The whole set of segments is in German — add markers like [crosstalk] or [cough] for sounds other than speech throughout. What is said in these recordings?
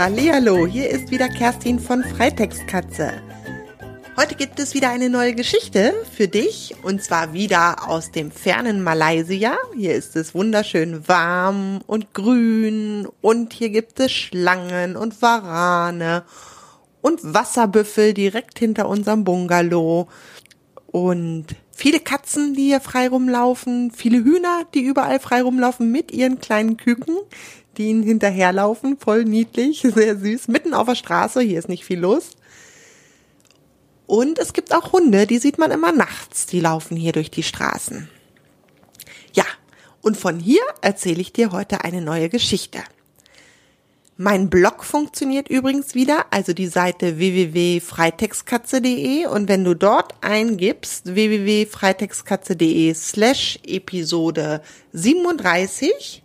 Hallihallo, hier ist wieder Kerstin von Freitextkatze. Heute gibt es wieder eine neue Geschichte für dich und zwar wieder aus dem fernen Malaysia. Hier ist es wunderschön warm und grün und hier gibt es Schlangen und Warane und Wasserbüffel direkt hinter unserem Bungalow und viele Katzen, die hier frei rumlaufen, viele Hühner, die überall frei rumlaufen mit ihren kleinen Küken, die ihnen hinterherlaufen, voll niedlich, [laughs] sehr süß, mitten auf der Straße, hier ist nicht viel los. Und es gibt auch Hunde, die sieht man immer nachts, die laufen hier durch die Straßen. Ja, und von hier erzähle ich dir heute eine neue Geschichte. Mein Blog funktioniert übrigens wieder, also die Seite www.freitextkatze.de und wenn du dort eingibst www.freitextkatze.de slash Episode 37,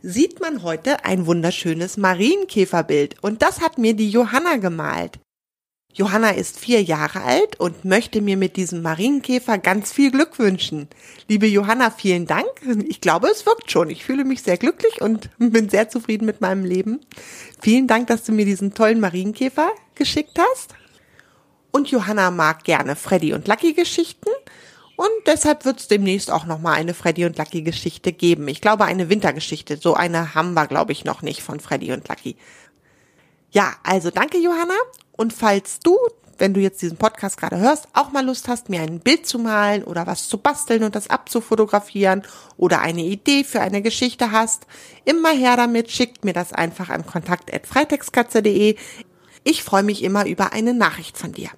sieht man heute ein wunderschönes Marienkäferbild und das hat mir die Johanna gemalt. Johanna ist vier Jahre alt und möchte mir mit diesem Marienkäfer ganz viel Glück wünschen. Liebe Johanna, vielen Dank. Ich glaube, es wirkt schon. Ich fühle mich sehr glücklich und [laughs] bin sehr zufrieden mit meinem Leben. Vielen Dank, dass du mir diesen tollen Marienkäfer geschickt hast. Und Johanna mag gerne Freddy und Lucky Geschichten. Und deshalb wird es demnächst auch nochmal eine Freddy und Lucky Geschichte geben. Ich glaube, eine Wintergeschichte. So eine haben wir, glaube ich, noch nicht von Freddy und Lucky. Ja, also danke, Johanna. Und falls du, wenn du jetzt diesen Podcast gerade hörst, auch mal Lust hast, mir ein Bild zu malen oder was zu basteln und das abzufotografieren oder eine Idee für eine Geschichte hast, immer her damit, schickt mir das einfach an kontakt.freitextkatze.de. Ich freue mich immer über eine Nachricht von dir.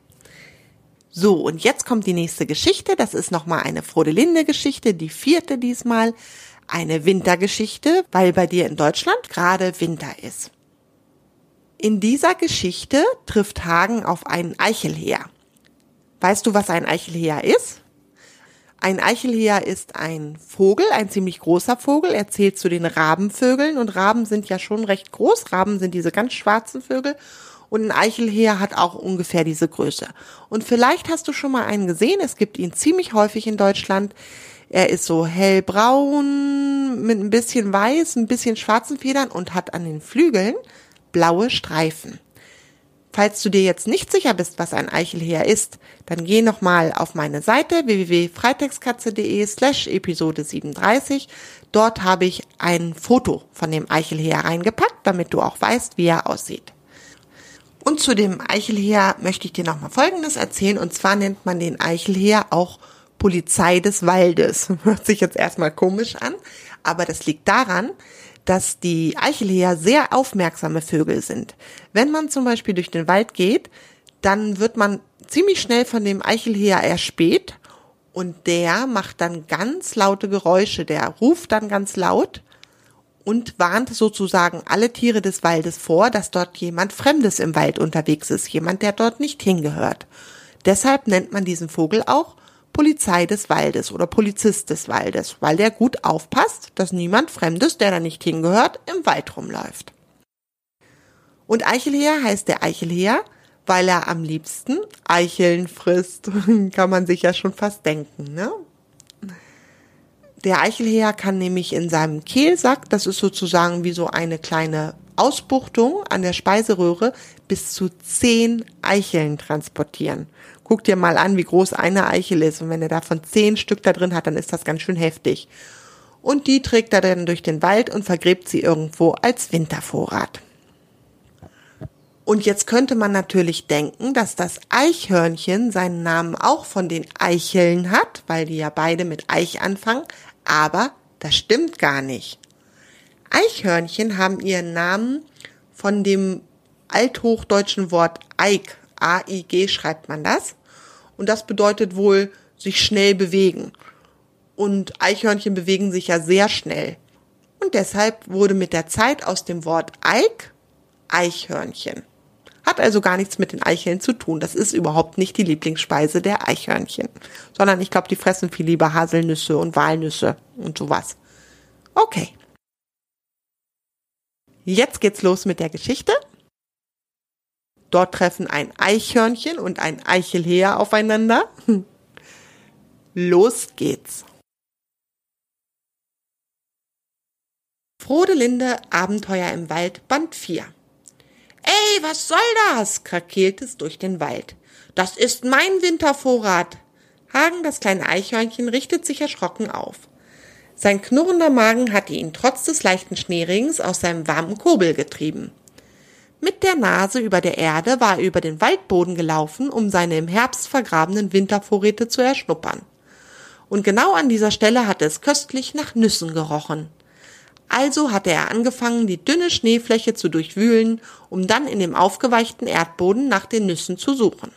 So, und jetzt kommt die nächste Geschichte. Das ist nochmal eine Frodelinde-Geschichte, die vierte diesmal. Eine Wintergeschichte, weil bei dir in Deutschland gerade Winter ist. In dieser Geschichte trifft Hagen auf einen Eichelheer. Weißt du, was ein Eichelheer ist? Ein Eichelheer ist ein Vogel, ein ziemlich großer Vogel. Er zählt zu den Rabenvögeln und Raben sind ja schon recht groß. Raben sind diese ganz schwarzen Vögel und ein Eichelheer hat auch ungefähr diese Größe. Und vielleicht hast du schon mal einen gesehen. Es gibt ihn ziemlich häufig in Deutschland. Er ist so hellbraun mit ein bisschen weiß, ein bisschen schwarzen Federn und hat an den Flügeln blaue Streifen. Falls du dir jetzt nicht sicher bist, was ein Eichelheer ist, dann geh nochmal auf meine Seite www.freitextkatze.de slash Episode 37. Dort habe ich ein Foto von dem Eichelheer reingepackt, damit du auch weißt, wie er aussieht. Und zu dem Eichelheer möchte ich dir nochmal Folgendes erzählen. Und zwar nennt man den Eichelheer auch Polizei des Waldes. [laughs] Hört sich jetzt erstmal komisch an, aber das liegt daran, dass die Eichelheer sehr aufmerksame Vögel sind. Wenn man zum Beispiel durch den Wald geht, dann wird man ziemlich schnell von dem Eichelheer erspäht und der macht dann ganz laute Geräusche, der ruft dann ganz laut und warnt sozusagen alle Tiere des Waldes vor, dass dort jemand Fremdes im Wald unterwegs ist, jemand, der dort nicht hingehört. Deshalb nennt man diesen Vogel auch Polizei des Waldes oder Polizist des Waldes, weil der gut aufpasst, dass niemand Fremdes, der da nicht hingehört, im Wald rumläuft. Und Eichelheer heißt der Eichelheer, weil er am liebsten Eicheln frisst. [laughs] kann man sich ja schon fast denken, ne? Der Eichelheer kann nämlich in seinem Kehlsack, das ist sozusagen wie so eine kleine Ausbuchtung an der Speiseröhre, bis zu zehn Eicheln transportieren. Guck dir mal an, wie groß eine Eichel ist. Und wenn er davon zehn Stück da drin hat, dann ist das ganz schön heftig. Und die trägt er dann durch den Wald und vergräbt sie irgendwo als Wintervorrat. Und jetzt könnte man natürlich denken, dass das Eichhörnchen seinen Namen auch von den Eicheln hat, weil die ja beide mit Eich anfangen. Aber das stimmt gar nicht. Eichhörnchen haben ihren Namen von dem althochdeutschen Wort Eik A-I-G schreibt man das. Und das bedeutet wohl sich schnell bewegen. Und Eichhörnchen bewegen sich ja sehr schnell. Und deshalb wurde mit der Zeit aus dem Wort Eik Eichhörnchen. Hat also gar nichts mit den Eicheln zu tun. Das ist überhaupt nicht die Lieblingsspeise der Eichhörnchen. Sondern ich glaube, die fressen viel lieber Haselnüsse und Walnüsse und sowas. Okay. Jetzt geht's los mit der Geschichte. Dort treffen ein Eichhörnchen und ein Eichelheer aufeinander. [laughs] Los geht's. Frodelinde Abenteuer im Wald Band 4 Hey, was soll das? krakeelt es durch den Wald. Das ist mein Wintervorrat. Hagen, das kleine Eichhörnchen, richtet sich erschrocken auf. Sein knurrender Magen hatte ihn trotz des leichten Schneerings aus seinem warmen Kurbel getrieben. Mit der Nase über der Erde war er über den Waldboden gelaufen, um seine im Herbst vergrabenen Wintervorräte zu erschnuppern. Und genau an dieser Stelle hatte es köstlich nach Nüssen gerochen. Also hatte er angefangen, die dünne Schneefläche zu durchwühlen, um dann in dem aufgeweichten Erdboden nach den Nüssen zu suchen.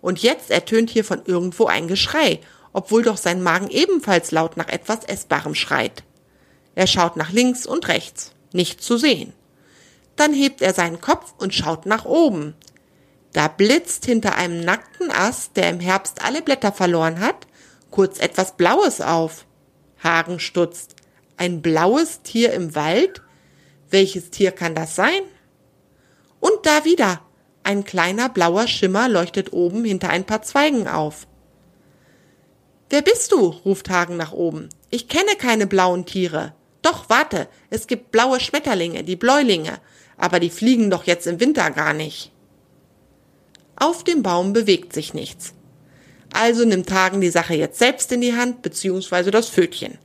Und jetzt ertönt hier von irgendwo ein Geschrei, obwohl doch sein Magen ebenfalls laut nach etwas Essbarem schreit. Er schaut nach links und rechts, nicht zu sehen. Dann hebt er seinen Kopf und schaut nach oben. Da blitzt hinter einem nackten Ast, der im Herbst alle Blätter verloren hat, kurz etwas Blaues auf. Hagen stutzt. Ein blaues Tier im Wald? Welches Tier kann das sein? Und da wieder. Ein kleiner blauer Schimmer leuchtet oben hinter ein paar Zweigen auf. Wer bist du? ruft Hagen nach oben. Ich kenne keine blauen Tiere. Doch, warte, es gibt blaue Schmetterlinge, die Bläulinge aber die fliegen doch jetzt im Winter gar nicht. Auf dem Baum bewegt sich nichts. Also nimmt Hagen die Sache jetzt selbst in die Hand, beziehungsweise das Fötchen.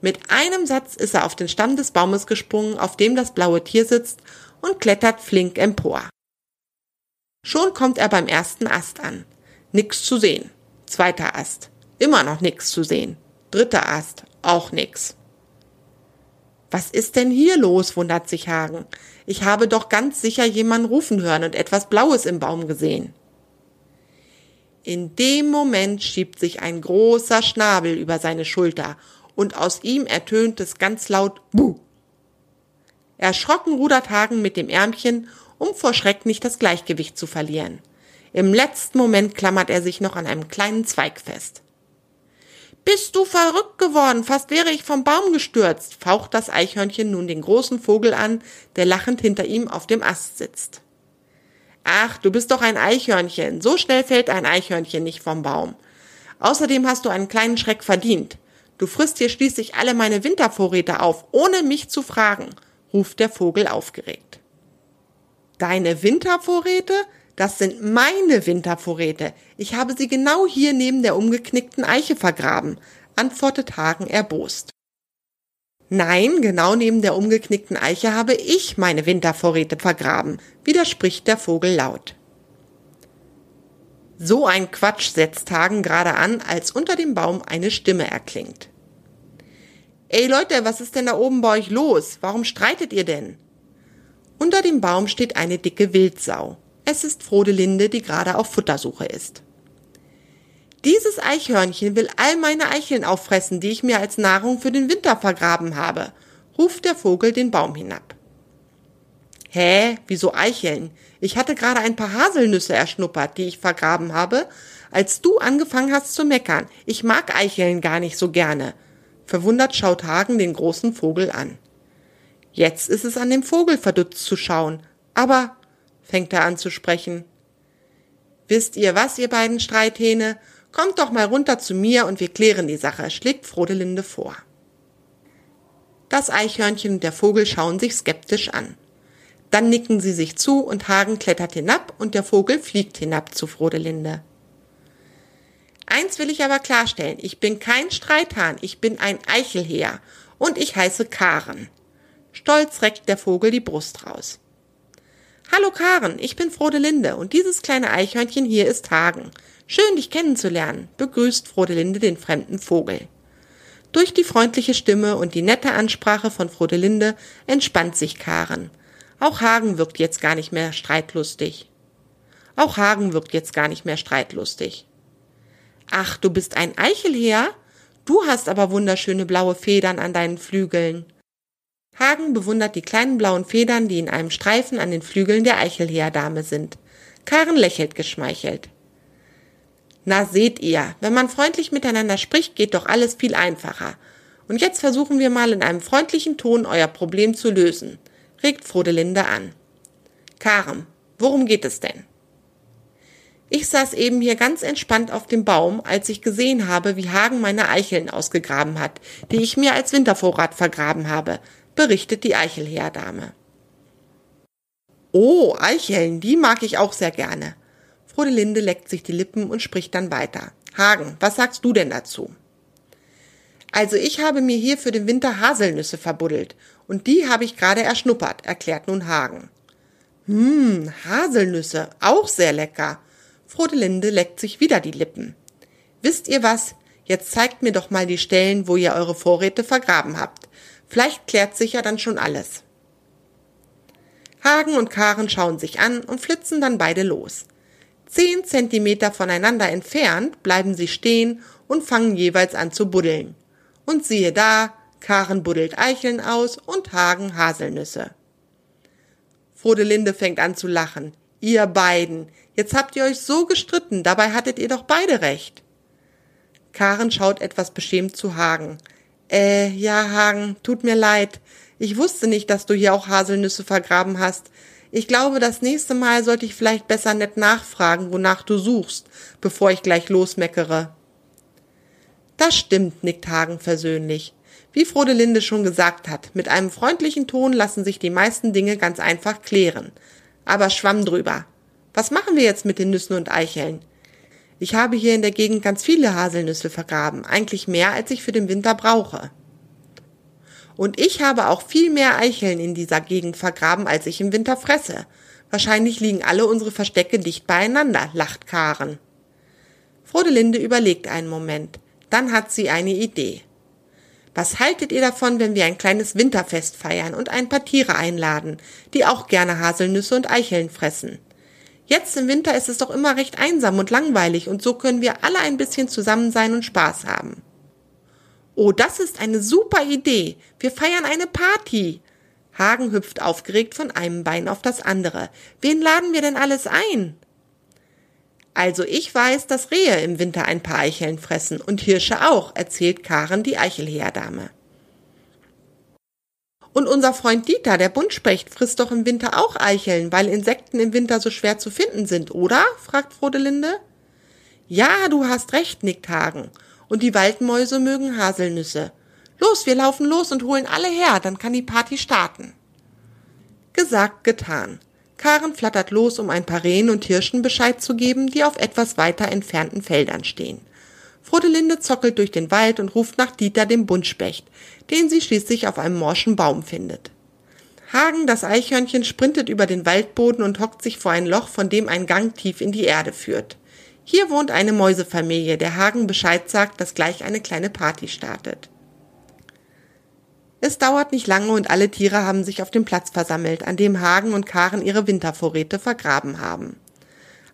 Mit einem Satz ist er auf den Stamm des Baumes gesprungen, auf dem das blaue Tier sitzt, und klettert flink empor. Schon kommt er beim ersten Ast an. Nix zu sehen. Zweiter Ast. Immer noch nix zu sehen. Dritter Ast. Auch nix. Was ist denn hier los? wundert sich Hagen. Ich habe doch ganz sicher jemanden rufen hören und etwas Blaues im Baum gesehen. In dem Moment schiebt sich ein großer Schnabel über seine Schulter und aus ihm ertönt es ganz laut Buh. Erschrocken rudert Hagen mit dem Ärmchen, um vor Schreck nicht das Gleichgewicht zu verlieren. Im letzten Moment klammert er sich noch an einem kleinen Zweig fest. Bist du verrückt geworden? Fast wäre ich vom Baum gestürzt, faucht das Eichhörnchen nun den großen Vogel an, der lachend hinter ihm auf dem Ast sitzt. Ach, du bist doch ein Eichhörnchen. So schnell fällt ein Eichhörnchen nicht vom Baum. Außerdem hast du einen kleinen Schreck verdient. Du frisst hier schließlich alle meine Wintervorräte auf, ohne mich zu fragen, ruft der Vogel aufgeregt. Deine Wintervorräte? Das sind meine Wintervorräte. Ich habe sie genau hier neben der umgeknickten Eiche vergraben, antwortet Hagen erbost. Nein, genau neben der umgeknickten Eiche habe ich meine Wintervorräte vergraben, widerspricht der Vogel laut. So ein Quatsch setzt Hagen gerade an, als unter dem Baum eine Stimme erklingt. Ey Leute, was ist denn da oben bei euch los? Warum streitet ihr denn? Unter dem Baum steht eine dicke Wildsau. Es ist Frodelinde, die gerade auf Futtersuche ist. Dieses Eichhörnchen will all meine Eicheln auffressen, die ich mir als Nahrung für den Winter vergraben habe, ruft der Vogel den Baum hinab. Hä, wieso Eicheln? Ich hatte gerade ein paar Haselnüsse erschnuppert, die ich vergraben habe, als du angefangen hast zu meckern. Ich mag Eicheln gar nicht so gerne. Verwundert schaut Hagen den großen Vogel an. Jetzt ist es an dem Vogel verdutzt zu schauen. Aber fängt er an zu sprechen. Wisst ihr was, ihr beiden Streithähne? Kommt doch mal runter zu mir und wir klären die Sache, schlägt Frodelinde vor. Das Eichhörnchen und der Vogel schauen sich skeptisch an. Dann nicken sie sich zu und Hagen klettert hinab und der Vogel fliegt hinab zu Frodelinde. Eins will ich aber klarstellen, ich bin kein Streithahn, ich bin ein Eichelheer und ich heiße Karen. Stolz reckt der Vogel die Brust raus. Hallo Karen, ich bin Frodelinde und dieses kleine Eichhörnchen hier ist Hagen. Schön, dich kennenzulernen, begrüßt Frodelinde den fremden Vogel. Durch die freundliche Stimme und die nette Ansprache von Frodelinde entspannt sich Karen. Auch Hagen wirkt jetzt gar nicht mehr streitlustig. Auch Hagen wirkt jetzt gar nicht mehr streitlustig. Ach, du bist ein Eichelheer? Du hast aber wunderschöne blaue Federn an deinen Flügeln. Hagen bewundert die kleinen blauen Federn, die in einem Streifen an den Flügeln der Eichelheerdame sind. Karen lächelt geschmeichelt. Na seht ihr, wenn man freundlich miteinander spricht, geht doch alles viel einfacher. Und jetzt versuchen wir mal in einem freundlichen Ton euer Problem zu lösen, regt Frodelinde an. Karen, worum geht es denn? Ich saß eben hier ganz entspannt auf dem Baum, als ich gesehen habe, wie Hagen meine Eicheln ausgegraben hat, die ich mir als Wintervorrat vergraben habe, berichtet die Eichelheerdame. Oh, Eicheln, die mag ich auch sehr gerne. Frodelinde leckt sich die Lippen und spricht dann weiter. Hagen, was sagst du denn dazu? Also ich habe mir hier für den Winter Haselnüsse verbuddelt und die habe ich gerade erschnuppert, erklärt nun Hagen. Hm, Haselnüsse, auch sehr lecker. Frodelinde leckt sich wieder die Lippen. Wisst ihr was? Jetzt zeigt mir doch mal die Stellen, wo ihr eure Vorräte vergraben habt. Vielleicht klärt sich ja dann schon alles. Hagen und Karen schauen sich an und flitzen dann beide los. Zehn Zentimeter voneinander entfernt bleiben sie stehen und fangen jeweils an zu buddeln. Und siehe da, Karen buddelt Eicheln aus und Hagen Haselnüsse. Frodelinde fängt an zu lachen. Ihr beiden, jetzt habt ihr euch so gestritten, dabei hattet ihr doch beide recht. Karen schaut etwas beschämt zu Hagen. Äh, ja, Hagen, tut mir leid. Ich wusste nicht, dass du hier auch Haselnüsse vergraben hast. Ich glaube, das nächste Mal sollte ich vielleicht besser nett nachfragen, wonach du suchst, bevor ich gleich losmeckere. Das stimmt, nickt Hagen versöhnlich. Wie Frodelinde schon gesagt hat, mit einem freundlichen Ton lassen sich die meisten Dinge ganz einfach klären. Aber schwamm drüber. Was machen wir jetzt mit den Nüssen und Eicheln? Ich habe hier in der Gegend ganz viele Haselnüsse vergraben, eigentlich mehr, als ich für den Winter brauche. Und ich habe auch viel mehr Eicheln in dieser Gegend vergraben, als ich im Winter fresse. Wahrscheinlich liegen alle unsere Verstecke dicht beieinander, lacht Karen. Frodelinde überlegt einen Moment. Dann hat sie eine Idee. Was haltet ihr davon, wenn wir ein kleines Winterfest feiern und ein paar Tiere einladen, die auch gerne Haselnüsse und Eicheln fressen? Jetzt im Winter ist es doch immer recht einsam und langweilig und so können wir alle ein bisschen zusammen sein und Spaß haben. Oh, das ist eine super Idee. Wir feiern eine Party. Hagen hüpft aufgeregt von einem Bein auf das andere. Wen laden wir denn alles ein? Also ich weiß, dass Rehe im Winter ein paar Eicheln fressen und Hirsche auch, erzählt Karen die Eichelherdame. Und unser Freund Dieter, der Buntspecht, frisst doch im Winter auch Eicheln, weil Insekten im Winter so schwer zu finden sind, oder? fragt Frodelinde. Ja, du hast recht, nickt Hagen. Und die Waldmäuse mögen Haselnüsse. Los, wir laufen los und holen alle her, dann kann die Party starten. Gesagt, getan. Karen flattert los, um ein paar Rehen und Hirschen Bescheid zu geben, die auf etwas weiter entfernten Feldern stehen. Frodelinde zockelt durch den Wald und ruft nach Dieter dem Buntspecht, den sie schließlich auf einem morschen Baum findet. Hagen, das Eichhörnchen, sprintet über den Waldboden und hockt sich vor ein Loch, von dem ein Gang tief in die Erde führt. Hier wohnt eine Mäusefamilie, der Hagen Bescheid sagt, dass gleich eine kleine Party startet. Es dauert nicht lange und alle Tiere haben sich auf dem Platz versammelt, an dem Hagen und Karen ihre Wintervorräte vergraben haben.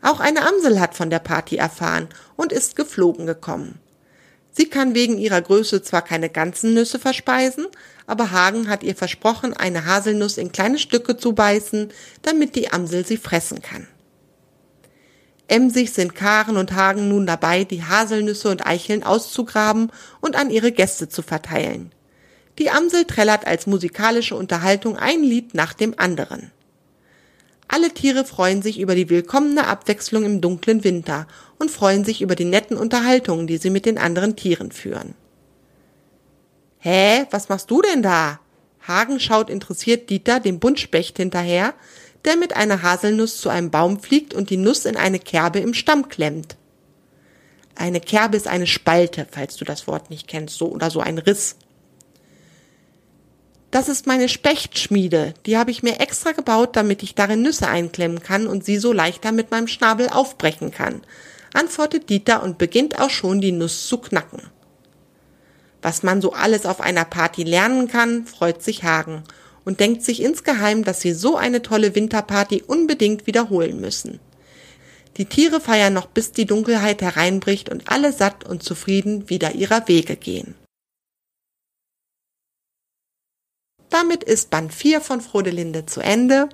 Auch eine Amsel hat von der Party erfahren und ist geflogen gekommen. Sie kann wegen ihrer Größe zwar keine ganzen Nüsse verspeisen, aber Hagen hat ihr versprochen, eine Haselnuss in kleine Stücke zu beißen, damit die Amsel sie fressen kann. Emsig sind Karen und Hagen nun dabei, die Haselnüsse und Eicheln auszugraben und an ihre Gäste zu verteilen. Die Amsel trällert als musikalische Unterhaltung ein Lied nach dem anderen. Alle Tiere freuen sich über die willkommene Abwechslung im dunklen Winter und freuen sich über die netten Unterhaltungen, die sie mit den anderen Tieren führen. Hä, was machst du denn da? Hagen schaut interessiert Dieter dem Buntspecht hinterher, der mit einer Haselnuss zu einem Baum fliegt und die Nuss in eine Kerbe im Stamm klemmt. Eine Kerbe ist eine Spalte, falls du das Wort nicht kennst, so oder so ein Riss. Das ist meine Spechtschmiede. Die habe ich mir extra gebaut, damit ich darin Nüsse einklemmen kann und sie so leichter mit meinem Schnabel aufbrechen kann, antwortet Dieter und beginnt auch schon die Nuss zu knacken. Was man so alles auf einer Party lernen kann, freut sich Hagen und denkt sich insgeheim, dass sie so eine tolle Winterparty unbedingt wiederholen müssen. Die Tiere feiern noch bis die Dunkelheit hereinbricht und alle satt und zufrieden wieder ihrer Wege gehen. Damit ist Band 4 von Frodelinde zu Ende.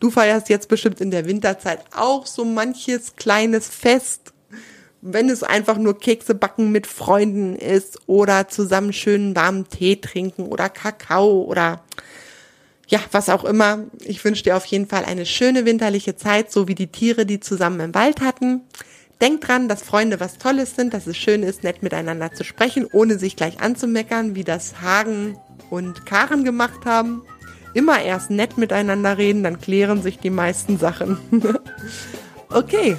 Du feierst jetzt bestimmt in der Winterzeit auch so manches kleines Fest. Wenn es einfach nur Kekse backen mit Freunden ist oder zusammen schönen warmen Tee trinken oder Kakao oder ja, was auch immer. Ich wünsche dir auf jeden Fall eine schöne winterliche Zeit, so wie die Tiere, die zusammen im Wald hatten. Denk dran, dass Freunde was Tolles sind, dass es schön ist, nett miteinander zu sprechen, ohne sich gleich anzumeckern, wie das Hagen und Karen gemacht haben. immer erst nett miteinander reden, dann klären sich die meisten Sachen. [laughs] okay,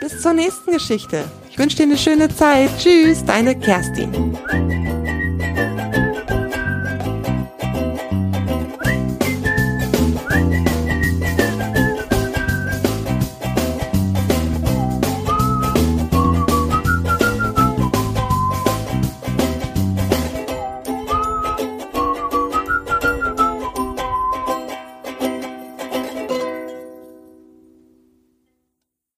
bis zur nächsten Geschichte. Ich wünsche dir eine schöne Zeit. Tschüss, deine Kerstin.